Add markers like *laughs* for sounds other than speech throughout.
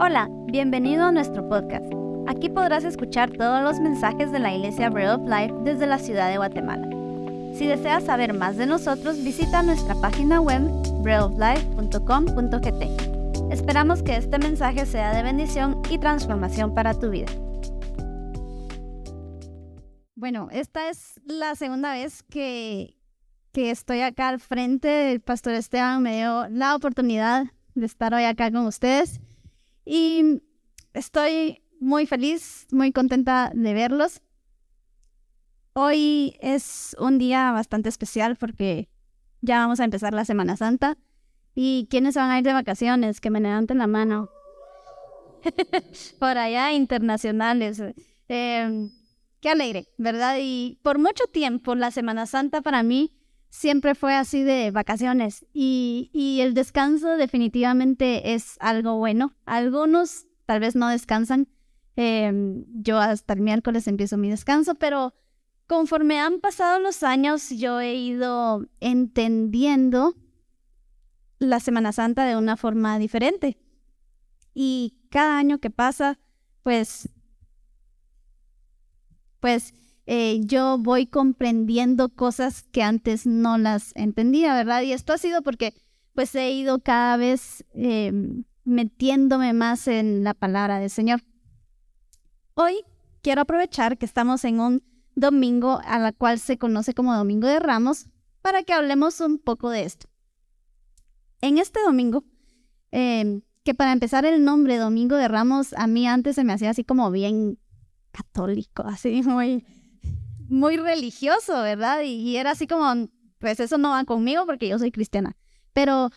Hola, bienvenido a nuestro podcast. Aquí podrás escuchar todos los mensajes de la Iglesia Bread of Life desde la ciudad de Guatemala. Si deseas saber más de nosotros, visita nuestra página web breadoflife.com.gt. Esperamos que este mensaje sea de bendición y transformación para tu vida. Bueno, esta es la segunda vez que, que estoy acá al frente. El pastor Esteban me dio la oportunidad de estar hoy acá con ustedes. Y estoy muy feliz, muy contenta de verlos. Hoy es un día bastante especial porque ya vamos a empezar la Semana Santa. ¿Y quiénes van a ir de vacaciones? Que me levanten la mano. *laughs* por allá, internacionales. Em, qué alegre, ¿verdad? Y por mucho tiempo la Semana Santa para mí siempre fue así de vacaciones y, el descanso definitivamente es algo bueno. Algunos tal vez no descansan. Em, yo hasta el miércoles empiezo mi descanso, pero conforme han pasado los años, yo he ido entendiendo la Semana Santa de una forma diferente. Y cada año que pasa, pues, pues eh, yo voy comprendiendo cosas que antes no las entendía, ¿verdad? Y esto ha sido porque pues he ido cada vez em, metiéndome más en la palabra del Señor. Hoy quiero aprovechar que estamos en un domingo a la cual se conoce como Domingo de Ramos para que hablemos un poco de esto. En este domingo, em, que para empezar el nombre Domingo de Ramos a mí antes se me hacía así como bien católico, así muy muy religioso, ¿verdad? Y, era así como, pues eso no va conmigo porque yo soy cristiana. Pero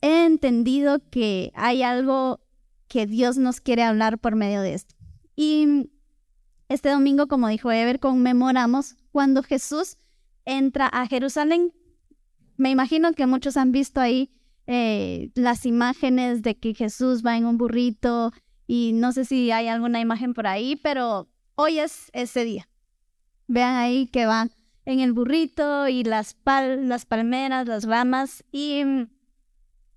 he entendido que hay algo que Dios nos quiere hablar por medio de esto. Y este domingo, como dijo Ever, conmemoramos cuando Jesús entra a Jerusalén. Me imagino que muchos han visto ahí eh, las imágenes de que Jesús va en un burrito y no sé si hay alguna imagen por ahí, pero hoy es ese día. Vean ahí que van en el burrito y las, las palmeras, las ramas. Y mm,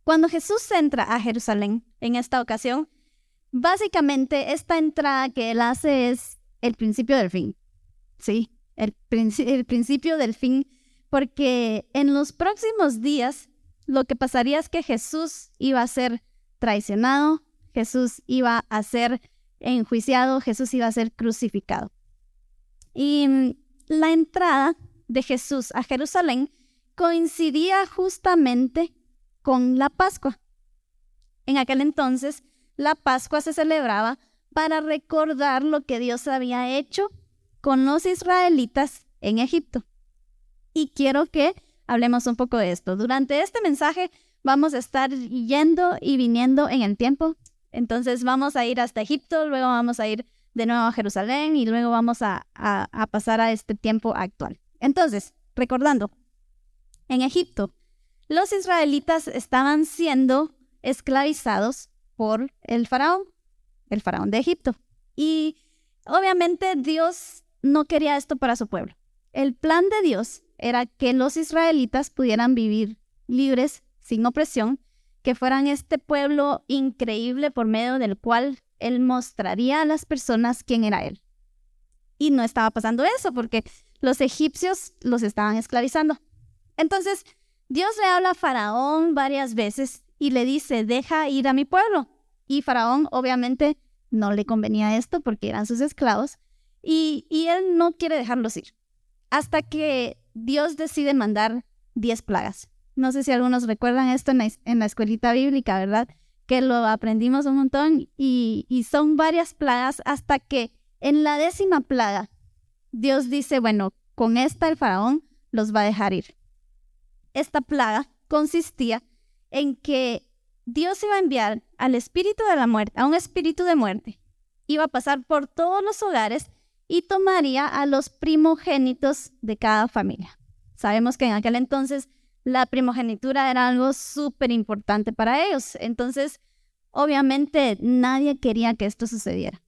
cuando Jesús entra a Jerusalén en esta ocasión, básicamente esta entrada que él hace es el principio del fin. Sí, el, el principio del fin, porque en los próximos días lo que pasaría es que Jesús iba a ser traicionado, Jesús iba a ser enjuiciado, Jesús iba a ser crucificado. Y mm, la entrada de Jesús a Jerusalén coincidía justamente con la Pascua. En aquel entonces, la Pascua se celebraba para recordar lo que Dios había hecho con los israelitas en Egipto. Y quiero que hablemos un poco de esto. Durante este mensaje vamos a estar yendo y viniendo en el tiempo. Entonces vamos a ir hasta Egipto, luego vamos a ir de nuevo a Jerusalén y luego vamos a, pasar a este tiempo actual. Entonces, recordando, en Egipto, los israelitas estaban siendo esclavizados por el faraón, el faraón de Egipto. Y obviamente Dios no quería esto para su pueblo. El plan de Dios era que los israelitas pudieran vivir libres, sin opresión, que fueran este pueblo increíble por medio del cual él mostraría a las personas quién era él. Y no estaba pasando eso porque los egipcios los estaban esclavizando. Entonces, Dios le habla a Faraón varias veces y le dice, deja ir a mi pueblo. Y Faraón obviamente no le convenía esto porque eran sus esclavos y, él no quiere dejarlos ir. Hasta que Dios decide mandar diez plagas. No sé si algunos recuerdan esto en la escuelita bíblica, ¿verdad? Que lo aprendimos un montón y, son varias plagas hasta que en la décima plaga Dios dice, bueno, con esta el faraón los va a dejar ir. Esta plaga consistía en que Dios iba a enviar al espíritu de la muerte, a un espíritu de muerte. Iba a pasar por todos los hogares y tomaría a los primogénitos de cada familia. Sabemos que en aquel entonces la primogenitura era algo súper importante para ellos. Entonces, obviamente nadie quería que esto sucediera.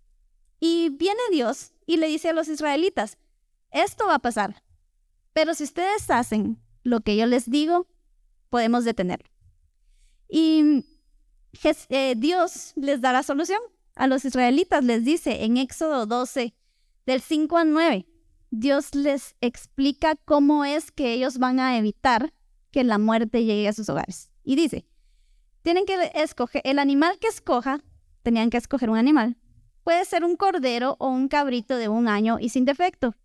Y viene Dios y le dice a los israelitas, esto va a pasar, pero si ustedes hacen lo que yo les digo, podemos detenerlo. Y eh, Dios les da la solución a los israelitas, les dice en Éxodo 12, del 5 al 9, Dios les explica cómo es que ellos van a evitar que la muerte llegue a sus hogares. Y dice, tienen que escoger, el animal que escoja, tenían que escoger un animal, puede ser un cordero o un cabrito de un año y sin defecto,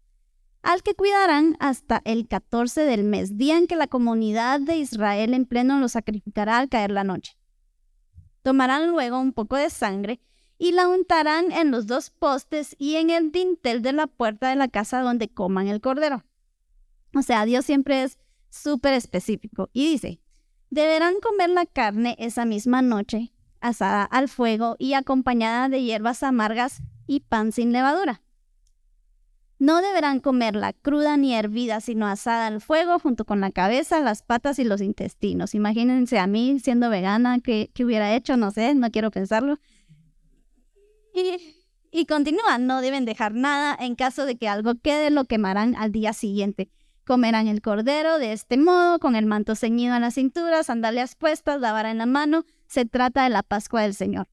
al que cuidarán hasta el 14 del mes, día en que la comunidad de Israel en pleno lo sacrificará al caer la noche. Tomarán luego un poco de sangre y la untarán en los dos postes y en el dintel de la puerta de la casa donde coman el cordero. O sea, Dios siempre es súper específico y dice, deberán comer la carne esa misma noche, asada al fuego y acompañada de hierbas amargas y pan sin levadura. No deberán comerla cruda ni hervida, sino asada al fuego junto con la cabeza, las patas y los intestinos. Imagínense a mí siendo vegana, ¿qué, hubiera hecho? No sé, no quiero pensarlo. Y, y continúan, no deben dejar nada. En caso de que algo quede, lo quemarán al día siguiente. Comerán el cordero de este modo, con el manto ceñido a la cintura, sandalias puestas, la vara en la mano. Se trata de la Pascua del Señor.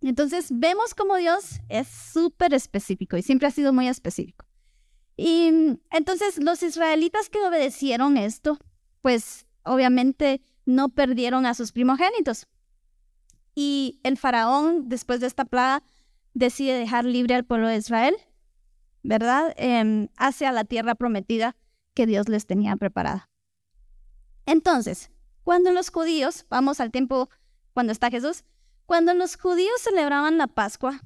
Entonces vemos como Dios es súper específico y siempre ha sido muy específico. Y entonces los israelitas que obedecieron esto, pues obviamente no perdieron a sus primogénitos. Y el faraón, después de esta plaga, decide dejar libre al pueblo de Israel, ¿verdad? Em, hacia la tierra prometida que Dios les tenía preparada. Entonces, cuando los judíos, vamos al tiempo cuando está Jesús, cuando los judíos celebraban la Pascua,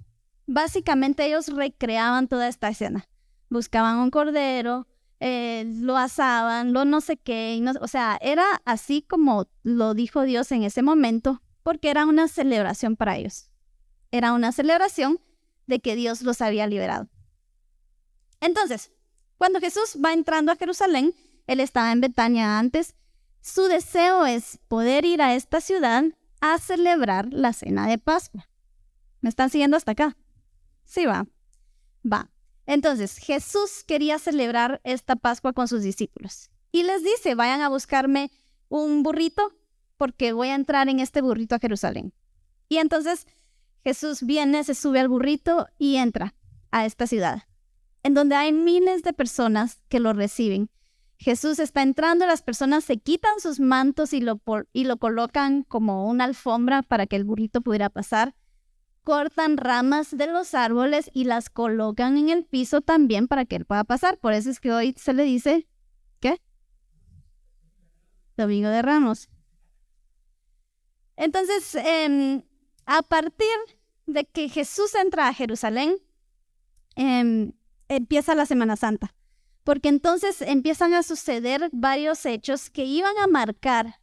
básicamente ellos recreaban toda esta escena buscaban un cordero, eh, lo asaban, lo no sé qué, o sea, era así como lo dijo Dios en ese momento, porque era una celebración para ellos. Era una celebración de que Dios los había liberado. Entonces, cuando Jesús va entrando a Jerusalén, él estaba en Betania antes, su deseo es poder ir a esta ciudad a celebrar la cena de Pascua. ¿Me están siguiendo hasta acá? Sí, va. Va. Entonces, Jesús quería celebrar esta Pascua con sus discípulos y les dice, vayan a buscarme un burrito porque voy a entrar en este burrito a Jerusalén. Y entonces Jesús viene, se sube al burrito y entra a esta ciudad, en donde hay miles de personas que lo reciben. Jesús está entrando, las personas se quitan sus mantos y lo, y lo colocan como una alfombra para que el burrito pudiera pasar cortan ramas de los árboles y las colocan en el piso también para que él pueda pasar. Por eso es que hoy se le dice, ¿qué? Domingo de Ramos. Entonces, em, a partir de que Jesús entra a Jerusalén, em, empieza la Semana Santa, porque entonces empiezan a suceder varios hechos que iban a marcar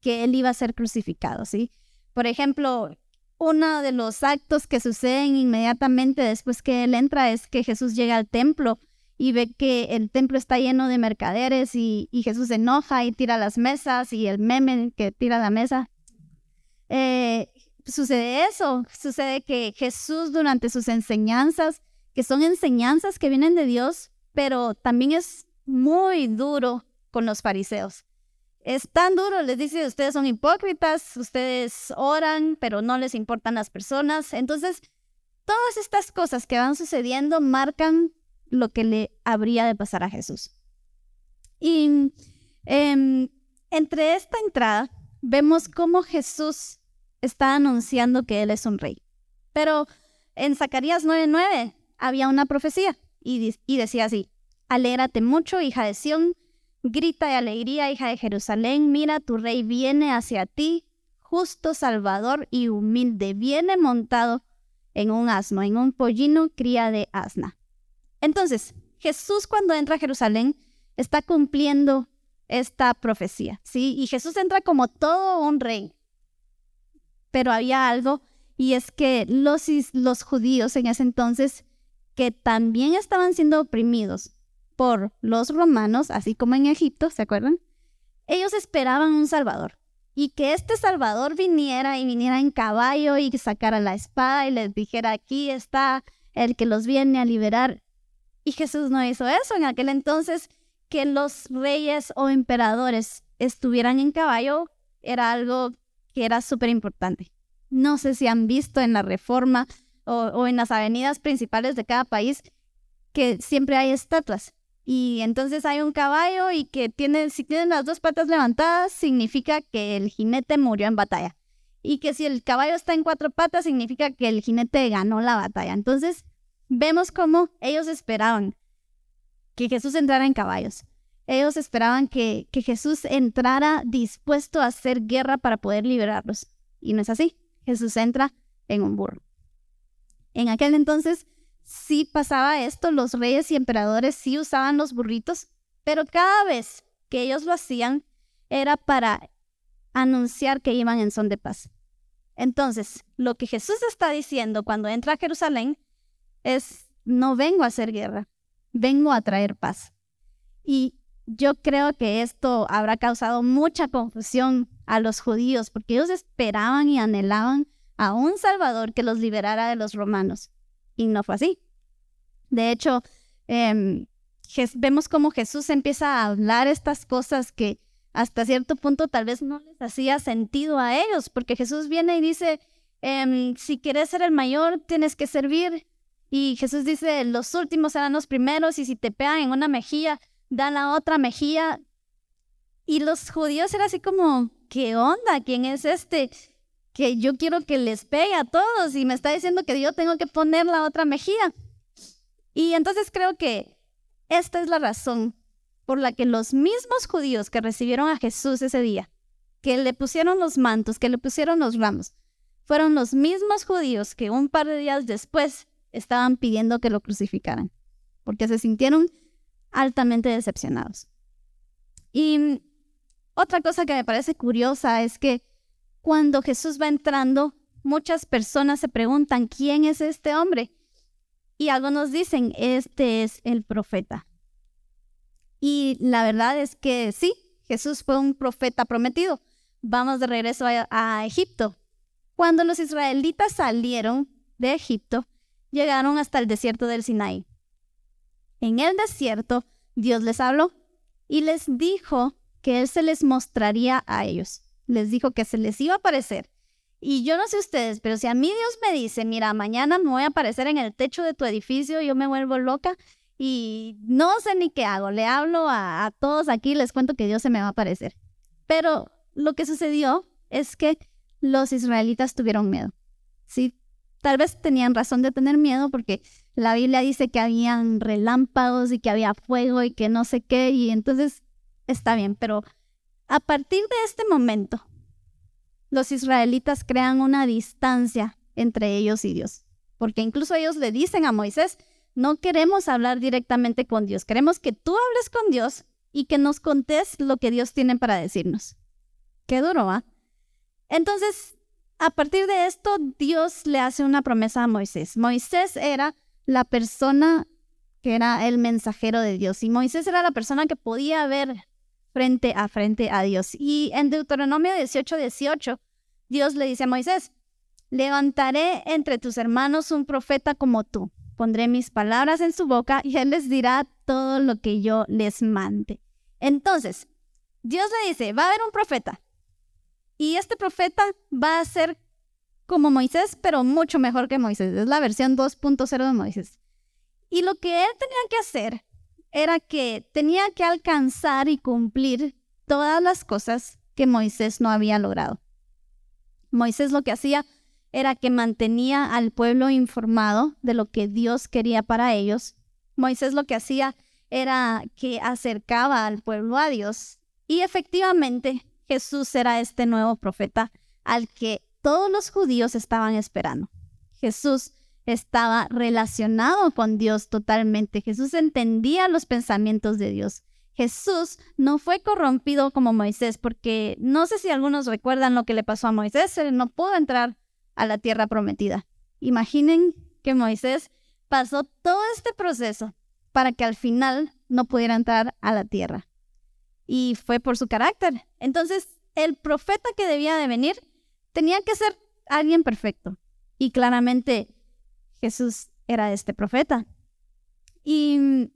que él iba a ser crucificado, ¿sí? Por ejemplo, uno de los actos que suceden inmediatamente después que él entra es que Jesús llega al templo y ve que el templo está lleno de mercaderes y, Jesús se enoja y tira las mesas y el meme que tira la mesa. Eh, sucede eso, sucede que Jesús durante sus enseñanzas, que son enseñanzas que vienen de Dios, pero también es muy duro con los fariseos es tan duro, les dice, ustedes son hipócritas, ustedes oran, pero no les importan las personas. Entonces, todas estas cosas que van sucediendo marcan lo que le habría de pasar a Jesús. Y em, entre esta entrada vemos cómo Jesús está anunciando que Él es un rey. Pero en Zacarías 9:9 había una profecía y, y decía así, alégrate mucho, hija de Sión, Grita de alegría, hija de Jerusalén, mira, tu rey viene hacia ti, justo Salvador y humilde, viene montado en un asno, en un pollino cría de asna. Entonces, Jesús cuando entra a Jerusalén está cumpliendo esta profecía, ¿sí? Y Jesús entra como todo un rey. Pero había algo, y es que los, los judíos en ese entonces, que también estaban siendo oprimidos, por los romanos, así como en Egipto, ¿se acuerdan? Ellos esperaban un Salvador y que este Salvador viniera y viniera en caballo y sacara la espada y les dijera, aquí está el que los viene a liberar. Y Jesús no hizo eso en aquel entonces, que los reyes o emperadores estuvieran en caballo era algo que era súper importante. No sé si han visto en la reforma o, en las avenidas principales de cada país que siempre hay estatuas. Y entonces hay un caballo y que tiene, si tiene las dos patas levantadas, significa que el jinete murió en batalla. Y que si el caballo está en cuatro patas, significa que el jinete ganó la batalla. Entonces, vemos cómo ellos esperaban que Jesús entrara en caballos. Ellos esperaban que, que Jesús entrara dispuesto a hacer guerra para poder liberarlos. Y no es así. Jesús entra en un burro. En aquel entonces sí pasaba esto, los reyes y emperadores sí usaban los burritos, pero cada vez que ellos lo hacían era para anunciar que iban en son de paz. Entonces, lo que Jesús está diciendo cuando entra a Jerusalén es, no vengo a hacer guerra, vengo a traer paz. Y yo creo que esto habrá causado mucha confusión a los judíos porque ellos esperaban y anhelaban a un Salvador que los liberara de los romanos. Y no fue así. De hecho, em, vemos cómo Jesús empieza a hablar estas cosas que hasta cierto punto tal vez no les hacía sentido a ellos, porque Jesús viene y dice, em, si quieres ser el mayor, tienes que servir. Y Jesús dice, los últimos serán los primeros, y si te pegan en una mejilla, da la otra mejilla. Y los judíos eran así como, ¿qué onda? ¿Quién es este? Que yo quiero que les pegue a todos y me está diciendo que yo tengo que poner la otra mejilla. Y entonces creo que esta es la razón por la que los mismos judíos que recibieron a Jesús ese día, que le pusieron los mantos, que le pusieron los ramos, fueron los mismos judíos que un par de días después estaban pidiendo que lo crucificaran, porque se sintieron altamente decepcionados. Y otra cosa que me parece curiosa es que cuando Jesús va entrando, muchas personas se preguntan, ¿quién es este hombre? Y algunos dicen, este es el profeta. Y la verdad es que sí, Jesús fue un profeta prometido. Vamos de regreso a, Egipto. Cuando los israelitas salieron de Egipto, llegaron hasta el desierto del Sinaí. En el desierto, Dios les habló y les dijo que Él se les mostraría a ellos. Les dijo que se les iba a aparecer. Y yo no sé ustedes, pero si a mí Dios me dice, mira, mañana me voy a aparecer en el techo de tu edificio, yo me vuelvo loca y no sé ni qué hago. Le hablo a, a todos aquí, les cuento que Dios se me va a aparecer. Pero lo que sucedió es que los israelitas tuvieron miedo. Sí, tal vez tenían razón de tener miedo porque la Biblia dice que habían relámpagos y que había fuego y que no sé qué, y entonces está bien, pero a partir de este momento, los israelitas crean una distancia entre ellos y Dios, porque incluso ellos le dicen a Moisés, no queremos hablar directamente con Dios, queremos que tú hables con Dios y que nos contes lo que Dios tiene para decirnos. Qué duro, ¿va? Entonces, a partir de esto, Dios le hace una promesa a Moisés. Moisés era la persona que era el mensajero de Dios y Moisés era la persona que podía ver frente a frente a Dios. Y en Deuteronomio 18, 18, Dios le dice a Moisés, levantaré entre tus hermanos un profeta como tú. Pondré mis palabras en su boca y él les dirá todo lo que yo les mande. Entonces, Dios le dice, va a haber un profeta, y este profeta va a ser como Moisés, pero mucho mejor que Moisés. Es la versión 2.0 de Moisés. Y lo que él tenía que hacer era que tenía que alcanzar y cumplir todas las cosas que Moisés no había logrado. Moisés lo que hacía era que mantenía al pueblo informado de lo que Dios quería para ellos. Moisés lo que hacía era que acercaba al pueblo a Dios. Y efectivamente, Jesús era este nuevo profeta al que todos los judíos estaban esperando. Jesús estaba relacionado con Dios totalmente. Jesús entendía los pensamientos de Dios. Jesús no fue corrompido como Moisés, porque no sé si algunos recuerdan lo que le pasó a Moisés, él no pudo entrar a la tierra prometida. Imaginen que Moisés pasó todo este proceso para que al final no pudiera entrar a la tierra y fue por su carácter. Entonces, el profeta que debía de venir tenía que ser alguien perfecto. Y claramente Jesús era este profeta. Y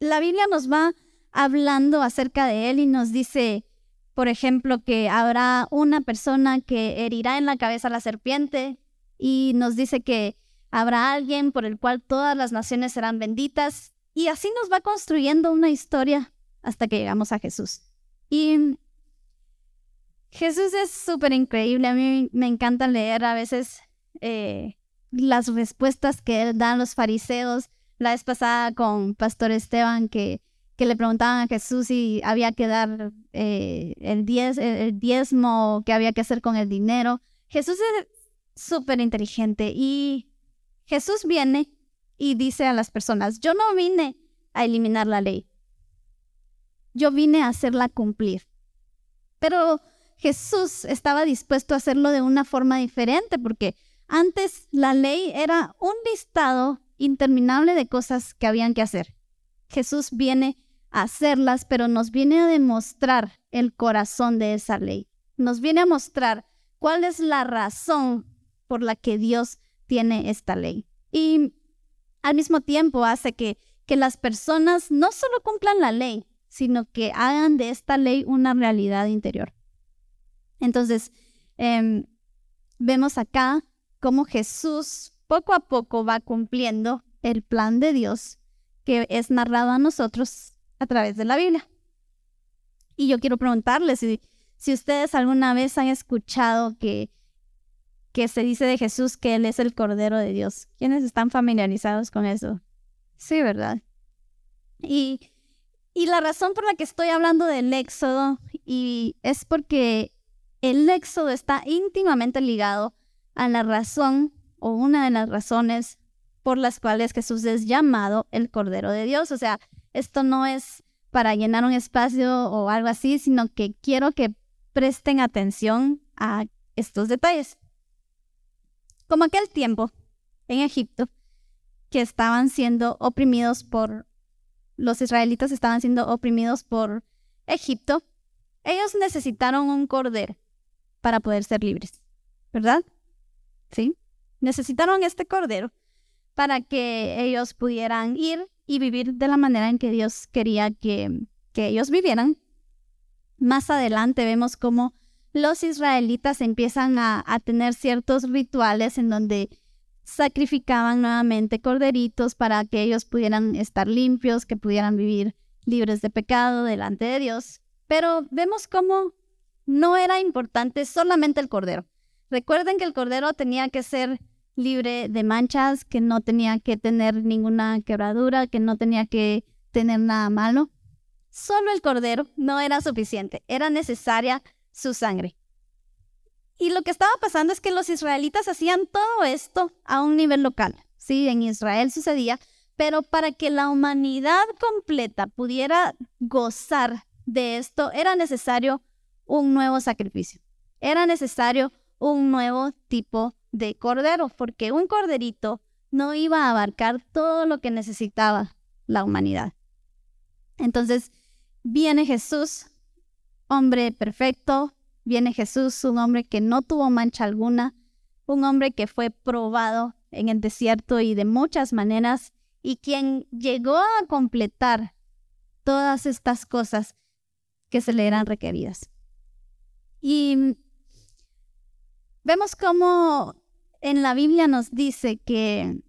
la Biblia nos va hablando acerca de él y nos dice, por ejemplo, que habrá una persona que herirá en la cabeza a la serpiente y nos dice que habrá alguien por el cual todas las naciones serán benditas y así nos va construyendo una historia hasta que llegamos a Jesús. Y Jesús es súper increíble, a mí me encanta leer a veces eh, las respuestas que él da a los fariseos. La vez pasada con Pastor Esteban que, que le preguntaban a Jesús si había que dar eh, el, diez, el diezmo, qué había que hacer con el dinero. Jesús es súper inteligente y Jesús viene y dice a las personas, yo no vine a eliminar la ley, yo vine a hacerla cumplir. Pero Jesús estaba dispuesto a hacerlo de una forma diferente porque antes la ley era un listado interminable de cosas que habían que hacer. Jesús viene a hacerlas, pero nos viene a demostrar el corazón de esa ley. Nos viene a mostrar cuál es la razón por la que Dios tiene esta ley. Y al mismo tiempo hace que, que las personas no solo cumplan la ley, sino que hagan de esta ley una realidad interior. Entonces, em, vemos acá cómo Jesús poco a poco va cumpliendo el plan de Dios que es narrado a nosotros a través de la Biblia. Y yo quiero preguntarles si, si ustedes alguna vez han escuchado que, que se dice de Jesús que Él es el Cordero de Dios. ¿Quiénes están familiarizados con eso? Sí, ¿verdad? Y, y la razón por la que estoy hablando del Éxodo y es porque el Éxodo está íntimamente ligado a la razón o una de las razones por las cuales Jesús es llamado el Cordero de Dios. O sea, esto no es para llenar un espacio o algo así, sino que quiero que presten atención a estos detalles. Como aquel tiempo en Egipto, que estaban siendo oprimidos por, los israelitas estaban siendo oprimidos por Egipto, ellos necesitaron un cordero para poder ser libres, ¿verdad? ¿Sí? Necesitaron este cordero para que ellos pudieran ir y vivir de la manera en que Dios quería que, que ellos vivieran. Más adelante vemos cómo los israelitas empiezan a, a tener ciertos rituales en donde sacrificaban nuevamente corderitos para que ellos pudieran estar limpios, que pudieran vivir libres de pecado delante de Dios. Pero vemos cómo no era importante solamente el cordero. Recuerden que el cordero tenía que ser libre de manchas, que no tenía que tener ninguna quebradura, que no tenía que tener nada malo. Solo el cordero no era suficiente, era necesaria su sangre. Y lo que estaba pasando es que los israelitas hacían todo esto a un nivel local. Sí, en Israel sucedía, pero para que la humanidad completa pudiera gozar de esto, era necesario un nuevo sacrificio. Era necesario un nuevo tipo de cordero, porque un corderito no iba a abarcar todo lo que necesitaba la humanidad. Entonces, viene Jesús, hombre perfecto, viene Jesús, un hombre que no tuvo mancha alguna, un hombre que fue probado en el desierto y de muchas maneras, y quien llegó a completar todas estas cosas que se le eran requeridas. Y Vemos cómo en la Biblia nos dice que,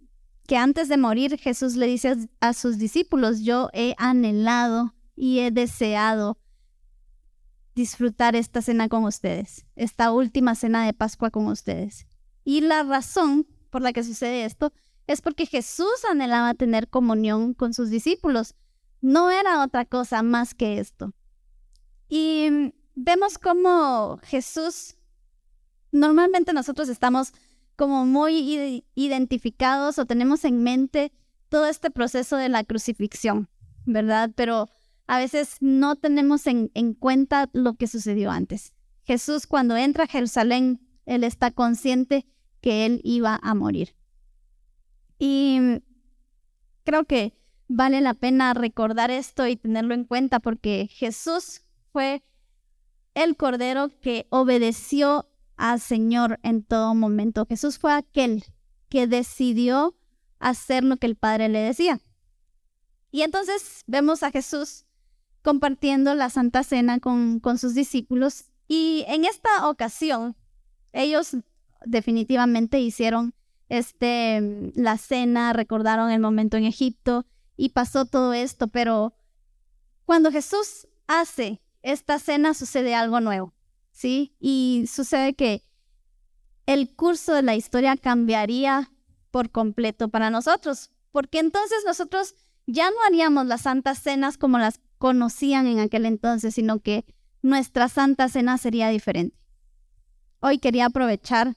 que antes de morir Jesús le dice a, sus discípulos, yo he anhelado y he deseado disfrutar esta cena con ustedes, esta última cena de Pascua con ustedes. Y la razón por la que sucede esto es porque Jesús anhelaba tener comunión con sus discípulos. No era otra cosa más que esto. Y vemos cómo Jesús normalmente nosotros estamos como muy identificados o tenemos en mente todo este proceso de la crucifixión, ¿verdad? Pero a veces no tenemos en, en crenta lo que sucedió antes. Jesús cuando entra a Jerusalén, él está consciente que él iba a morir. Y creo que vale la pena recordar esto y tenerlo en cuenta porque Jesús fue el cordero que obedeció al Señor en todo momento. Jesús fue aquel que decidió hacer lo que el Padre le decía. Y entonces vemos a Jesús compartiendo la Santa Cena con, con sus discípulos y en esta ocasión ellos definitivamente hicieron este, la cena, recordaron el momento en Egipto y pasó todo esto, pero cuando Jesús hace esta cena sucede algo nuevo, ¿sí? Y sucede que el curso de la historia cambiaría por completo para nosotros, porque entonces nosotros ya no haríamos las santas cenas como las conocían en aquel entonces, sino que nuestra santa cena sería diferente. Hoy quería aprovechar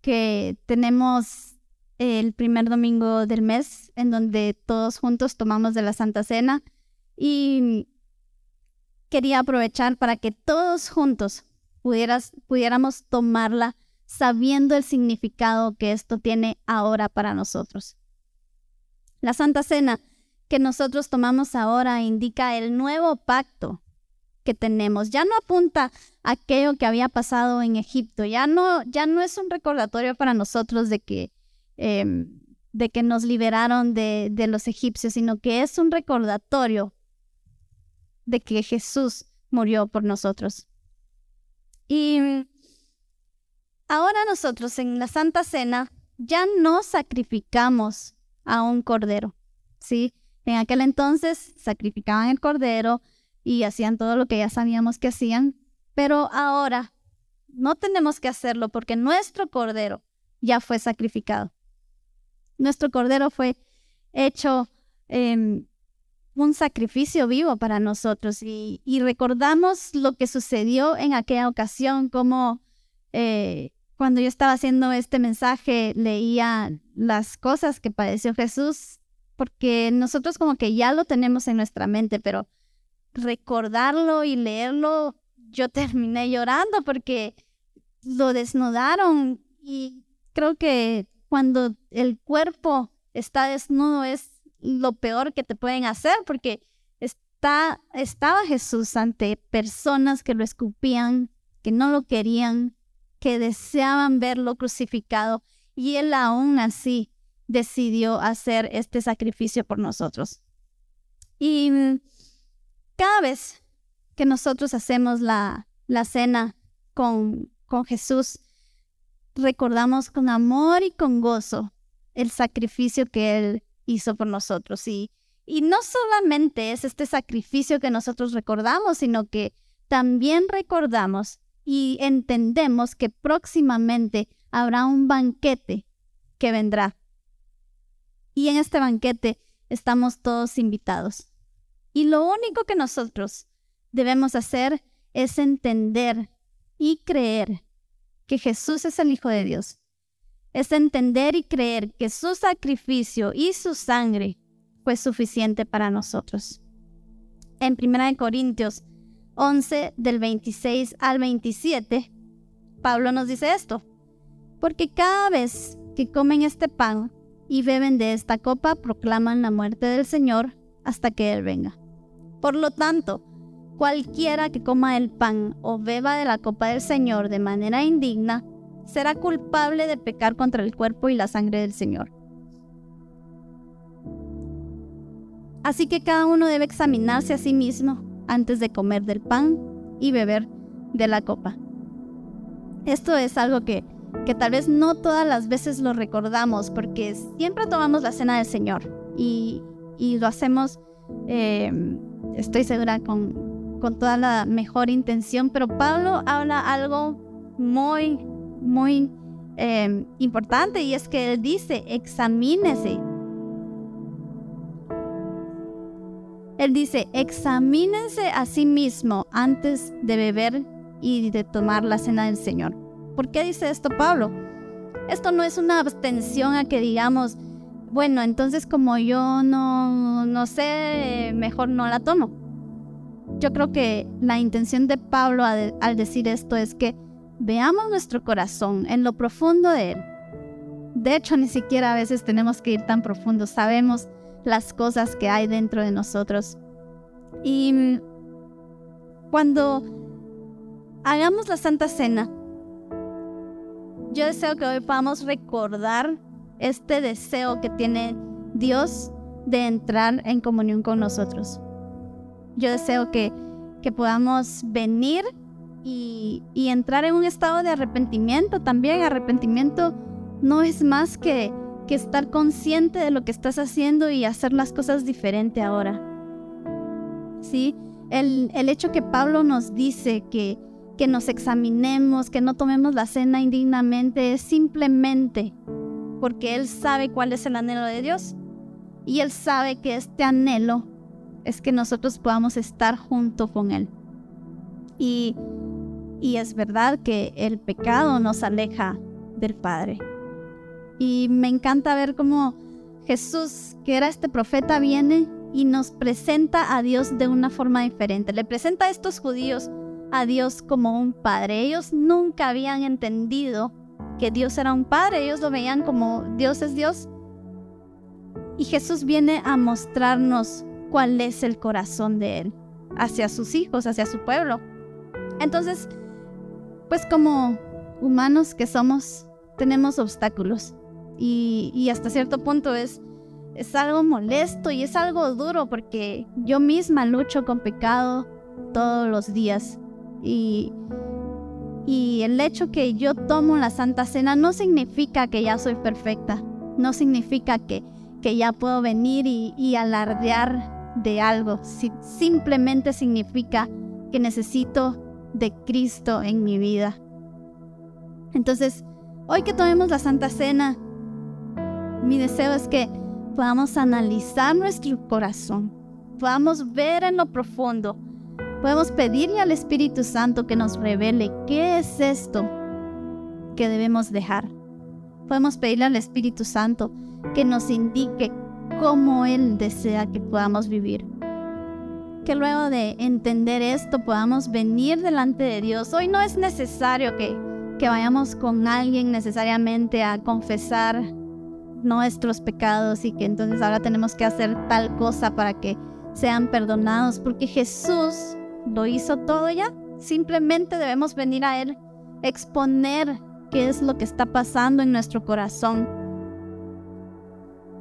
que tenemos el primer domingo del mes en donde todos juntos tomamos de la Santa Cena y quería aprovechar para que todos juntos pudiéramos tomarla sabiendo el significado que esto tiene ahora para nosotros. La Santa Cena que nosotros tomamos ahora indica el nuevo pacto que tenemos. Ya no apunta a aquello que había pasado en Egipto, ya no, ya no es un recordatorio para nosotros de que, em, de que nos liberaron de, de los egipcios, sino que es un recordatorio de que Jesús murió por nosotros. Y ahora nosotros en la Santa Cena ya no sacrificamos a un cordero, ¿sí? En aquel entonces sacrificaban el cordero, y hacían todo lo que ya sabíamos que hacían, pero ahora no tenemos que hacerlo porque nuestro cordero ya fue sacrificado. Nuestro cordero fue hecho em, un sacrificio vivo para nosotros. Y, recordamos lo que sucedió en aquella ocasión, como eh, cuando yo estaba haciendo este mensaje leía las cosas que padeció Jesús, porque nosotros como que ya lo tenemos en nuestra mente, pero recordarlo y leerlo, yo terminé llorando porque lo desnudaron. Y creo que cuando el cuerpo está desnudo es lo peor que te pueden hacer porque está, estaba Jesús ante personas que lo escupían, que no lo querían, que deseaban verlo crucificado y él aún así decidió hacer este sacrificio por nosotros. Y cada vez que nosotros hacemos la, la cena con, con Jesús, recordamos con amor y con gozo el sacrificio que Él hizo por nosotros. Y, y no solamente es este sacrificio que nosotros recordamos, sino que también recordamos y entendemos que próximamente habrá un banquete que vendrá. Y en este banquete estamos todos invitados. Y lo único que nosotros debemos hacer es entender y creer que Jesús es el Hijo de Dios. Es entender y creer que su sacrificio y su sangre fue suficiente para nosotros. En 1 Corintios 11 del 26 al 27, Pablo nos dice esto, porque cada vez que comen este pan y beben de esta copa, proclaman la muerte del Señor hasta que Él venga. Por lo tanto, cualquiera que coma el pan o beba de la copa del Señor de manera indigna, será culpable de pecar contra el cuerpo y la sangre del Señor. Así que cada uno debe examinarse a sí mismo antes de comer del pan y beber de la copa. Esto es algo que, que tal vez no todas las veces lo recordamos porque siempre tomamos la cena del Señor y, lo hacemos eh, estoy segura con, con toda la mejor intención, pero Pablo habla algo muy, muy em, importante y es que él dice, examínese. Él dice, examínense a sí mismo antes de beber y de tomar la cena del Señor. ¿Por qué dice esto Pablo? Esto no es una abstención a que digamos, bueno, entonces como yo no, no sé, mejor no la tomo. Yo creo que la intención de Pablo al, decir esto es que veamos nuestro corazón en lo profundo de él. De hecho, ni siquiera a veces tenemos que ir tan profundo, sabemos las cosas que hay dentro de nosotros. Y cuando hagamos la Santa Cena, yo deseo que hoy podamos recordar este deseo que tiene Dios de entrar en comunión con nosotros. Yo deseo que, que podamos venir y, y entrar en un estado de arrepentimiento también. Arrepentimiento no es más que, que estar consciente de lo que estás haciendo y hacer las cosas diferente ahora. ¿Sí? El, el hecho que Pablo nos dice que, que nos examinemos, que no tomemos la cena indignamente, es simplemente porque Él sabe cuál es el anhelo de Dios. Y Él sabe que este anhelo es que nosotros podamos estar junto con Él. Y, y es verdad que el pecado nos aleja del Padre. Y me encanta ver cómo Jesús, que era este profeta, viene y nos presenta a Dios de una forma diferente. Le presenta a estos judíos a Dios como un padre. Ellos nunca habían entendido que Dios era un padre, ellos lo veían como Dios es Dios. Y Jesús viene a mostrarnos cuál es el corazón de Él hacia sus hijos, hacia su pueblo. Entonces, pues como humanos que somos, tenemos obstáculos. Y, hasta cierto punto es, es algo molesto y es algo duro porque yo misma lucho con pecado todos los días. Y, y el hecho que yo tomo la Santa Cena no significa que ya soy perfecta, no significa que, que ya puedo venir y alardear de algo, simplemente significa que necesito de Cristo en mi vida. Entonces, hoy que tomemos la Santa Cena, mi deseo es que podamos analizar nuestro corazón, podamos ver en lo profundo Podemos pedirle al Espíritu Santo que nos revele qué es esto que debemos dejar. Podemos pedirle al Espíritu Santo que nos indique cómo Él desea que podamos vivir. Luego de entender esto podamos venir delante de Dios. Hoy no es necesario que, que vayamos con alguien necesariamente a confesar nuestros pecados y que entonces ahora tenemos que hacer tal cosa para que sean perdonados, porque Jesús lo hizo todo ya. Simplemente debemos venir a Él, exponer qué es lo que está pasando en nuestro corazón,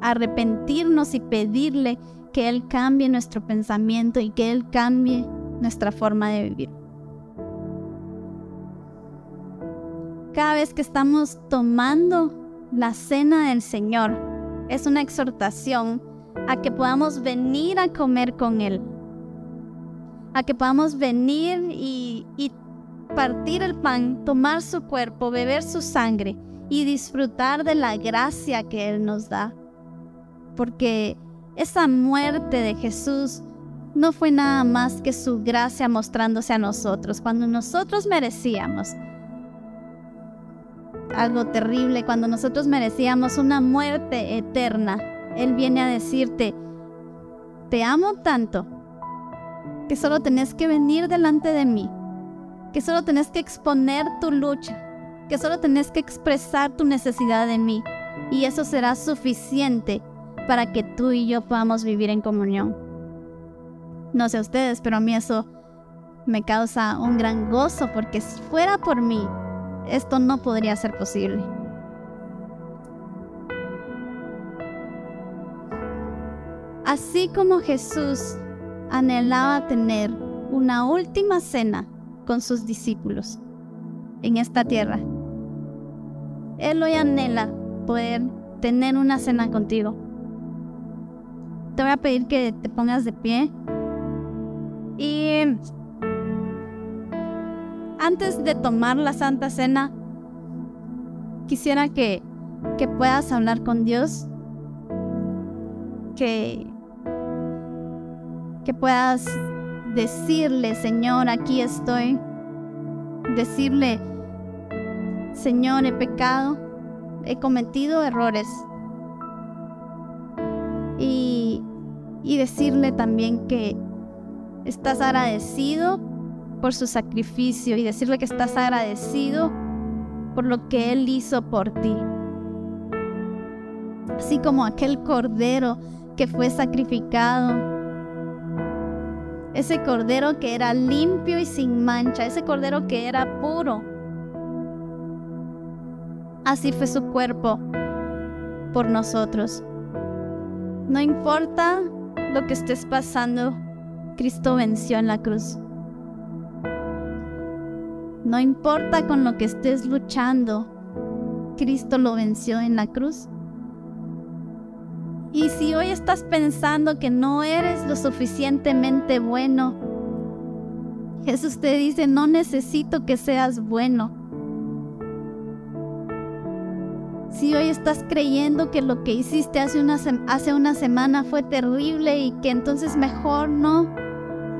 arrepentirnos y pedirle que Él cambie nuestro pensamiento y que Él cambie nuestra forma de vivir. Cada vez que estamos tomando la cena del Señor, es una exhortación a que podamos venir a comer con Él, a que podamos venir y, partir el pan, tomar su cuerpo, beber su sangre y disfrutar de la gracia que Él nos da. Porque esa muerte de Jesús no fue nada más que su gracia mostrándose a nosotros cuando nosotros merecíamos algo terrible, cuando nosotros merecíamos una muerte eterna. Él viene a decirte, te amo tanto que solo tenés que venir delante de mí, que solo tenés que exponer tu lucha, que solo tenés que expresar tu necesidad de mí y eso será suficiente para que tú y yo podamos vivir en comunión. No sé ustedes, pero a mí eso me causa un gran gozo porque si fuera por mí, esto no podría ser posible. Así como Jesús anhelaba tener una última cena con sus discípulos en esta tierra. Él hoy anhela poder tener una cena contigo. Te voy a pedir que te pongas de pie y antes de tomar la Santa Cena, quisiera que, que puedas hablar con Dios, que que puedas decirle, Señor, aquí estoy. Decirle, Señor, he pecado, he cometido errores. Y decirle también que estás agradecido por su sacrificio y decirle que estás agradecido por lo que Él hizo por ti. Así como aquel cordero que fue sacrificado ese cordero que era limpio y sin mancha, ese cordero que era puro. Así fue su cuerpo por nosotros. No importa lo que estés pasando, Cristo venció en la cruz. No importa con lo que estés luchando, Cristo lo venció en la cruz. Y si hoy estás pensando que no eres lo suficientemente bueno, Jesús te dice, no necesito que seas bueno. Si hoy estás creyendo que lo que hiciste hace una, semana fue terrible y que entonces mejor no,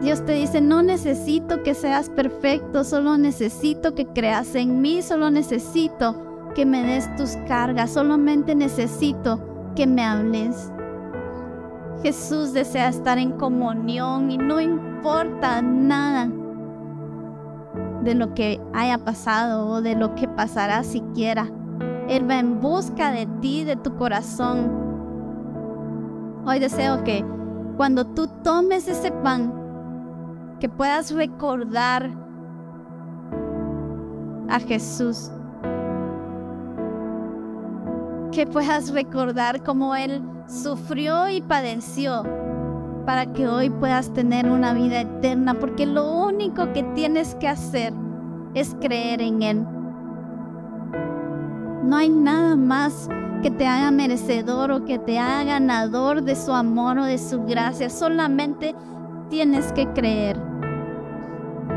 Dios te dice, no necesito que seas perfecto, solo necesito que creas en mí, solo necesito que me des tus cargas, solamente necesito que me hables. Jesús desea estar en comunión y no importa nada de lo que haya pasado o de lo que pasará siquiera. Él va en busca de ti, de tu corazón. Hoy deseo que cuando tú tomes ese pan, que puedas recordar a Jesús. Que puedas recordar cómo Él sufrió y padeció para que hoy puedas tener una vida eterna, porque lo único que tienes que hacer es creer en Él. No hay nada más que te haga merecedor o que te haga ganador de su amor o de su gracia. Solamente tienes que creer.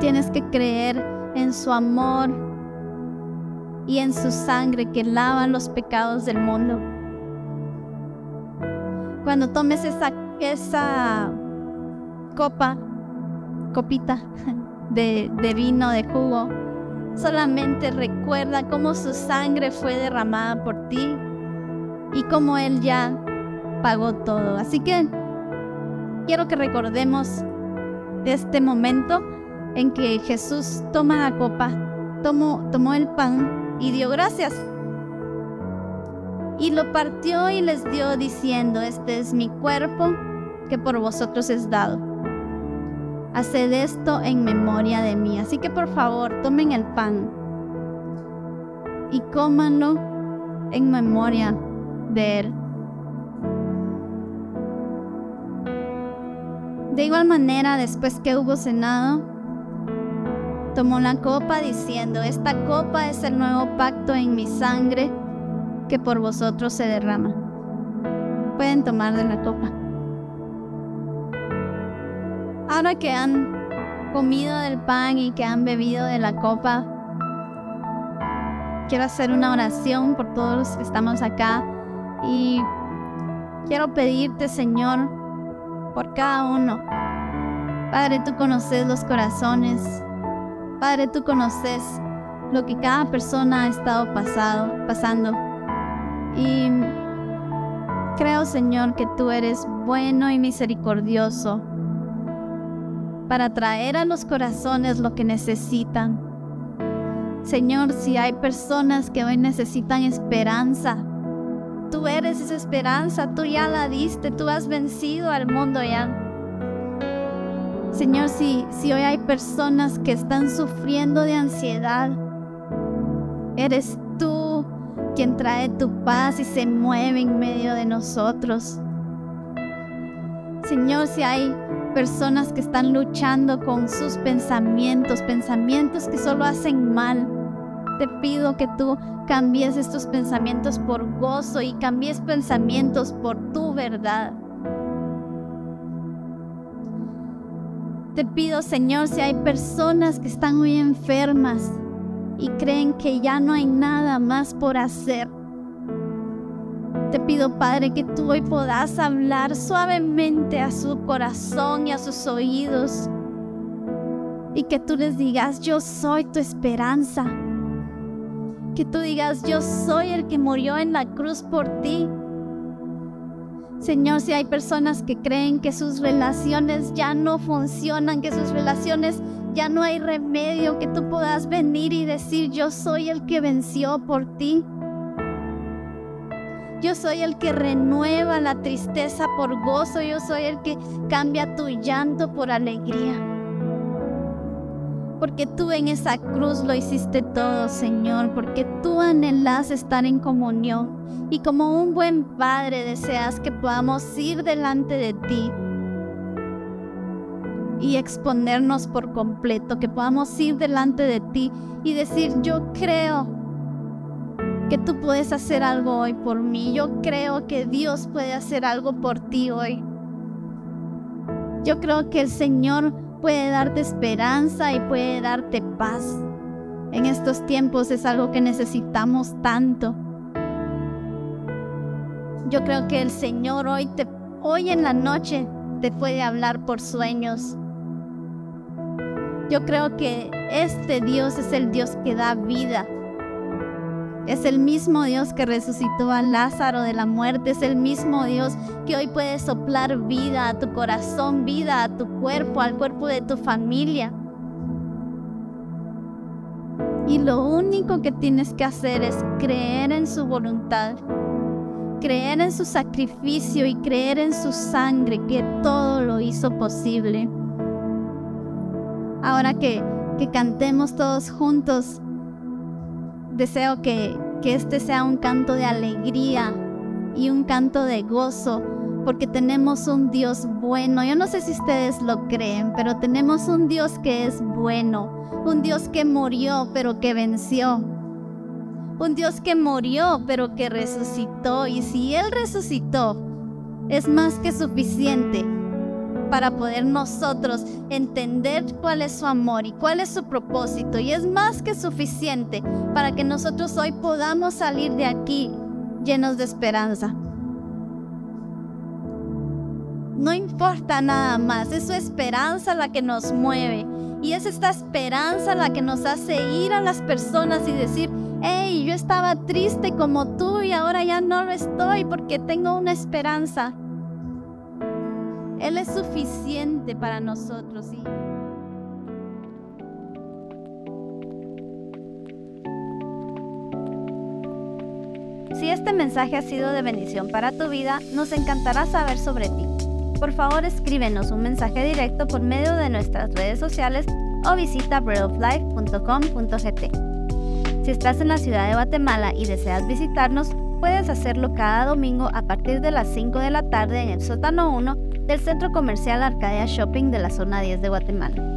Tienes que creer en su amor y en su sangre que lava los pecados del mundo. Cuando tomes esa, esa copa, copita *laughs* de, de vino, de jugo, solamente recuerda cómo su sangre fue derramada por ti y cómo Él ya pagó todo. Así que quiero que recordemos este momento en que Jesús toma la copa, tomó, el pan y dio gracias. Y lo partió y les dio diciendo, este es mi cuerpo que por vosotros es dado. Haced esto en memoria de mí. Así que por favor, tomen el pan y cómanlo en memoria de él. De igual manera, después que hubo cenado, tomó la copa diciendo, esta copa es el nuevo pacto en mi sangre que por vosotros se derrama. Pueden tomar de la copa. Ahora que han comido del pan y que han bebido de la copa, quiero hacer una oración por todos los que estamos acá y quiero pedirte, Señor, por cada uno. Padre, tú conoces los corazones, Padre, tú conoces lo que cada persona ha estado pasado, pasando. Y creo, Señor, que tú eres bueno y misericordioso para traer a los corazones lo que necesitan. Señor, si hay personas que hoy necesitan esperanza, tú eres esa esperanza, tú ya la diste, tú has vencido al mundo ya. Señor, si, si hoy hay personas que están sufriendo de ansiedad, eres tú quien trae tu paz y se mueve en medio de nosotros. Señor, si hay personas que están luchando con sus pensamientos, pensamientos que solo hacen mal, te pido que tú cambies estos pensamientos por gozo y cambies pensamientos por tu verdad. Te pido, Señor, si hay personas que están muy enfermas y creen que ya no hay nada más por hacer. Te pido, Padre, que tú hoy puedas hablar suavemente a su corazón y a sus oídos. Y que tú les digas, yo soy tu esperanza. Que tú digas, yo soy el que murió en la cruz por ti. Señor, si hay personas que creen que sus relaciones ya no funcionan, que sus relaciones ya no hay remedio, que tú puedas venir y decir, yo soy el que venció por ti. Yo soy el que renueva la tristeza por gozo, yo soy el que cambia tu llanto por alegría. Porque tú en esa cruz lo hiciste todo, Señor, porque tú anhelas estar en comunión. Y como un buen padre deseas que podamos ir delante de ti y exponernos por completo, que podamos ir delante de ti y decir, yo creo que tú puedes hacer algo hoy por mí, yo creo que Dios puede hacer algo por ti hoy. Yo creo que el Señor puede darte esperanza y puede darte paz. En estos tiempos es algo que necesitamos tanto. Yo creo que el Señor hoy te hoy en la noche te puede hablar por sueños. Yo creo que este Dios es el Dios que da vida. Es el mismo Dios que resucitó a Lázaro de la muerte. Es el mismo Dios que hoy puede soplar vida a tu corazón, vida a tu cuerpo, al cuerpo de tu familia. Y lo único que tienes que hacer es creer en su voluntad, creer en su sacrificio y creer en su sangre que todo lo hizo posible. Ahora que, que cantemos todos juntos, deseo que, que este sea un canto de alegría y un canto de gozo, porque tenemos un Dios bueno. Yo no sé si ustedes lo creen, pero tenemos un Dios que es bueno, un Dios que murió, pero que venció. Un Dios que murió, pero que resucitó. Y si Él resucitó, es más que suficiente para poder nosotros entender cuál es su amor y cuál es su propósito. Y es más que suficiente para que nosotros hoy podamos salir de aquí llenos de esperanza. No importa nada más, es su esperanza la que nos mueve. Y es esta esperanza la que nos hace ir a las personas y decir, hey, yo estaba triste como tú y ahora ya no lo estoy porque tengo una esperanza. Él es suficiente para nosotros. Si este mensaje ha sido de bendición para tu vida, nos encantará saber sobre ti. Por favor, escríbenos un mensaje directo por medio de nuestras redes sociales o visita breadoflife.com.gt. Si estás en la ciudad de Guatemala y deseas visitarnos, puedes hacerlo cada domingo a partir de las 5 de la tarde en el sótano 1 del Centro Comercial Arcadia Shopping de la zona 10 de Guatemala.